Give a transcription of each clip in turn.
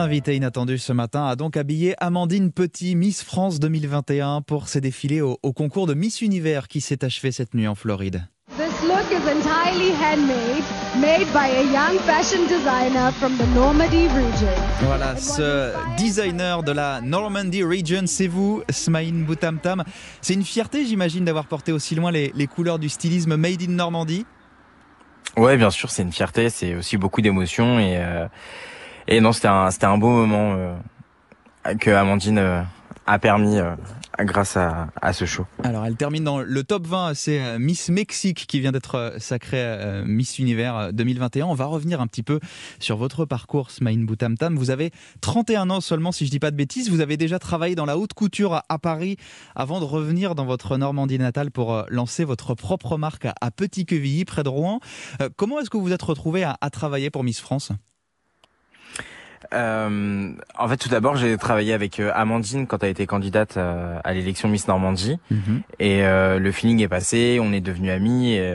Invité inattendu ce matin a donc habillé Amandine Petit, Miss France 2021, pour ses défilés au, au concours de Miss Univers qui s'est achevé cette nuit en Floride. This look is entirely handmade, made by a young fashion designer from the Normandy region. Voilà, ce designer de la Normandy Region, c'est vous, Smaïn Boutamtam. C'est une fierté, j'imagine, d'avoir porté aussi loin les, les couleurs du stylisme made in Normandie. Ouais, bien sûr, c'est une fierté, c'est aussi beaucoup d'émotions et euh, et non, c'était un c'était un beau moment euh, que Amandine euh, a permis euh, grâce à, à ce show. Alors, elle termine dans le top 20. C'est euh, Miss Mexique qui vient d'être euh, sacrée euh, Miss Univers euh, 2021. On va revenir un petit peu sur votre parcours, Smaïn Boutamtam. Vous avez 31 ans seulement, si je dis pas de bêtises. Vous avez déjà travaillé dans la haute couture à- Paris avant de revenir dans votre Normandie natale pour lancer votre propre marque à- Petit-Quevilly, près de Rouen. Comment est-ce que vous vous êtes retrouvé à travailler pour Miss France? Euh, en fait, tout d'abord, j'ai travaillé avec euh, Amandine quand elle était candidate euh, à l'élection Miss Normandie. Et euh, le feeling est passé, on est devenus amis. Et,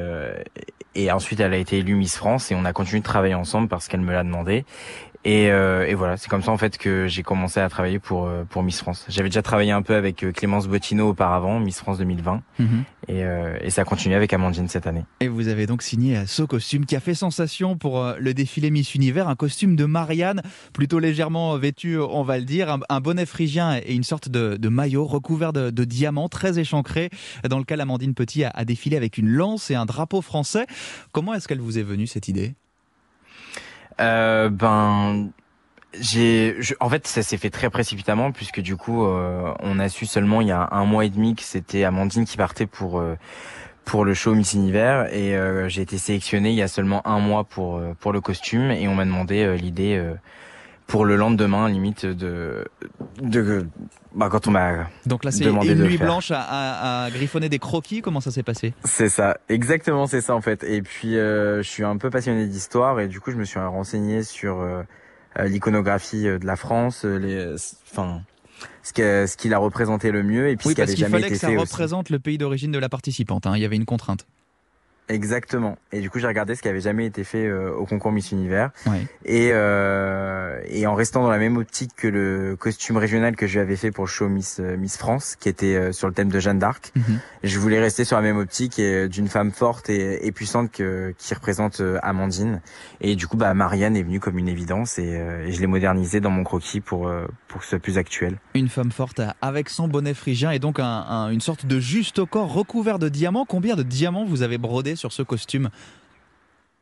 et ensuite, elle a été élue Miss France et on a continué de travailler ensemble parce qu'elle me l'a demandé. Et, euh, et voilà, c'est comme ça en fait que j'ai commencé à travailler pour euh, pour Miss France. J'avais déjà travaillé un peu avec euh, Clémence Bottino auparavant, Miss France 2020, et, euh, et ça a continué avec Amandine cette année. Et vous avez donc signé ce costume qui a fait sensation pour euh, le défilé Miss Univers, un costume de Marianne, plutôt légèrement vêtu, on va le dire, un, un bonnet phrygien et une sorte de, de maillot recouvert de, de diamants très échancré, dans lequel Amandine Petit a, a défilé avec une lance et un drapeau français. Comment est-ce qu'elle vous est venue cette idée? Euh, ben, j'ai, en fait, ça s'est fait très précipitamment puisque du coup, euh, on a su seulement il y a un mois et demi que c'était Amandine qui partait pour euh, pour le show Miss Univers. Et euh, j'ai été sélectionné il y a seulement un mois pour euh, pour le costume. Et on m'a demandé euh, l'idée euh, pour le lendemain, limite de de bah quand on m'a Donc là, c'est une nuit blanche à, à- à griffonner des croquis. Comment ça s'est passé? C'est ça, exactement, c'est ça en fait. Et puis euh, je suis un peu passionné d'histoire et du coup je me suis renseigné sur euh, euh, l'iconographie euh, de la France, euh, les, enfin ce que ce qu'il a représenté le mieux et puis Oui, ce qui parce avait qu'il jamais fallait été que ça fait aussi. représente le pays d'origine de la participante. hein. Il y avait une contrainte. Exactement. Et du coup j'ai regardé ce qui avait jamais été fait euh, au concours Miss Univers et euh, et en restant dans la même optique que le costume régional que je lui avais fait pour le show Miss euh, Miss France, qui était euh, sur le thème de Jeanne d'Arc. Mhm. Je voulais rester sur la même optique d'une femme forte et, et puissante que, qui représente Amandine. Et du coup, bah, Marianne est venue comme une évidence et, et je l'ai modernisée dans mon croquis pour, pour que ce soit plus actuel. Une femme forte avec son bonnet phrygien et donc un- un- une sorte de juste au corps recouvert de diamants. Combien de diamants vous avez brodé sur ce costume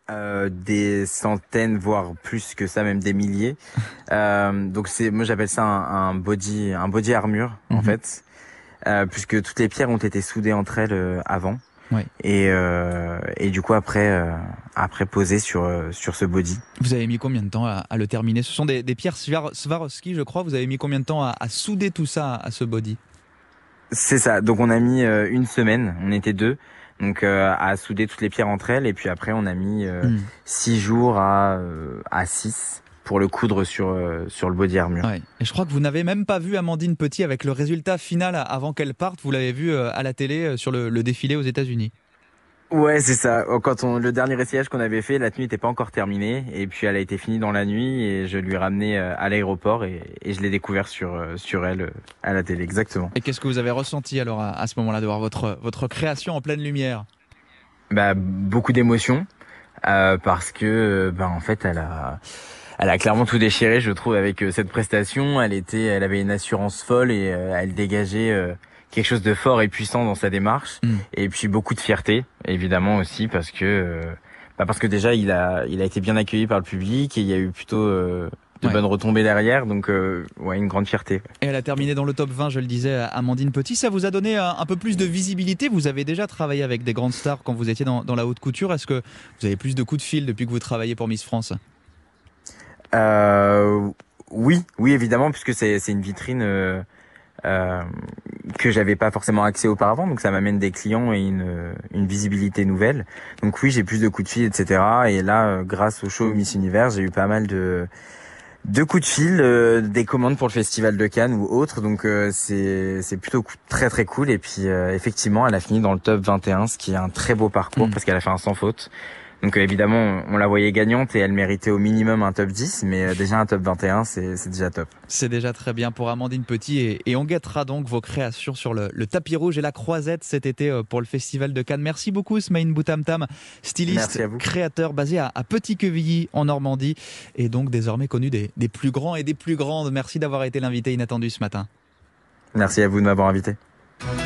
Euh, des centaines, voire plus que ça, même des milliers. Euh, donc c'est, moi j'appelle ça un, un body, un body armure en Mhm. fait, euh, puisque toutes les pierres ont été soudées entre elles avant. Et, et du coup après, après posées sur sur ce body. Vous avez mis combien de temps à, à le terminer? Ce sont des, des pierres Swarovski, je crois. Vous avez mis combien de temps à, à souder tout ça à ce body? C'est ça. Donc on a mis une semaine. On était deux. Donc euh, à souder toutes les pierres entre elles et puis après on a mis euh, Hmm. six jours à euh, à six pour le coudre sur euh, sur le body armure. Ouais. Et je crois que vous n'avez même pas vu Amandine Petit avec le résultat final avant qu'elle parte. Vous l'avez vu euh, à la télé euh, sur le, le défilé aux États-Unis. Ouais, c'est ça. Oh, Quand on le dernier essayage qu'on avait fait, la tenue n'était pas encore terminée et puis elle a été finie dans la nuit et je lui ai ramené euh, à l'aéroport et, et je l'ai découvert sur euh, sur elle euh, à la télé exactement. Et qu'est-ce que vous avez ressenti alors à, à ce moment-là de voir votre, votre création en pleine lumière? Bah beaucoup d'émotions euh, parce que bah en fait elle a elle a clairement tout déchiré, je trouve, avec cette prestation. Elle était, elle avait une assurance folle et euh, elle dégageait euh, quelque chose de fort et puissant dans sa démarche. Mm. Et puis beaucoup de fierté, évidemment aussi, parce que, euh, bah parce que déjà il a, il a été bien accueilli par le public et il y a eu plutôt euh, de Ouais. bonnes retombées derrière. Donc, euh, ouais, une grande fierté. Et elle a terminé dans le top 20, je le disais, Amandine Petit. Ça vous a donné un, un peu plus de visibilité? Vous avez déjà travaillé avec des grandes stars quand vous étiez dans, dans la haute couture. Est-ce que vous avez plus de coups de fil depuis que vous travaillez pour Miss France? Euh, oui, oui, évidemment, puisque c'est c'est une vitrine euh, euh, que j'avais pas forcément accès auparavant, donc ça m'amène des clients et une, une visibilité nouvelle. Donc oui, j'ai plus de coups de fil, etc. Et là, euh, grâce au show Miss Univers, j'ai eu pas mal de de coups de fil, euh, des commandes pour le festival de Cannes ou autre. Donc euh, c'est c'est plutôt très très cool. Et puis euh, effectivement, elle a fini dans le top 21, ce qui est un très beau parcours Mm. parce qu'elle a fait un sans faute. Donc évidemment, on la voyait gagnante et elle méritait au minimum un top 10, mais déjà un top 21, c'est déjà top. C'est déjà très bien pour Amandine Petit et, on guettera donc vos créations sur le, tapis rouge et la croisette cet été pour le Festival de Cannes. Merci beaucoup Smaïn Boutamtam, styliste, créateur basé à, Petit-Quevilly en Normandie et donc désormais connu des, des plus grands et des plus grandes. Merci d'avoir été l'invité inattendu ce matin. Merci à vous de m'avoir invité.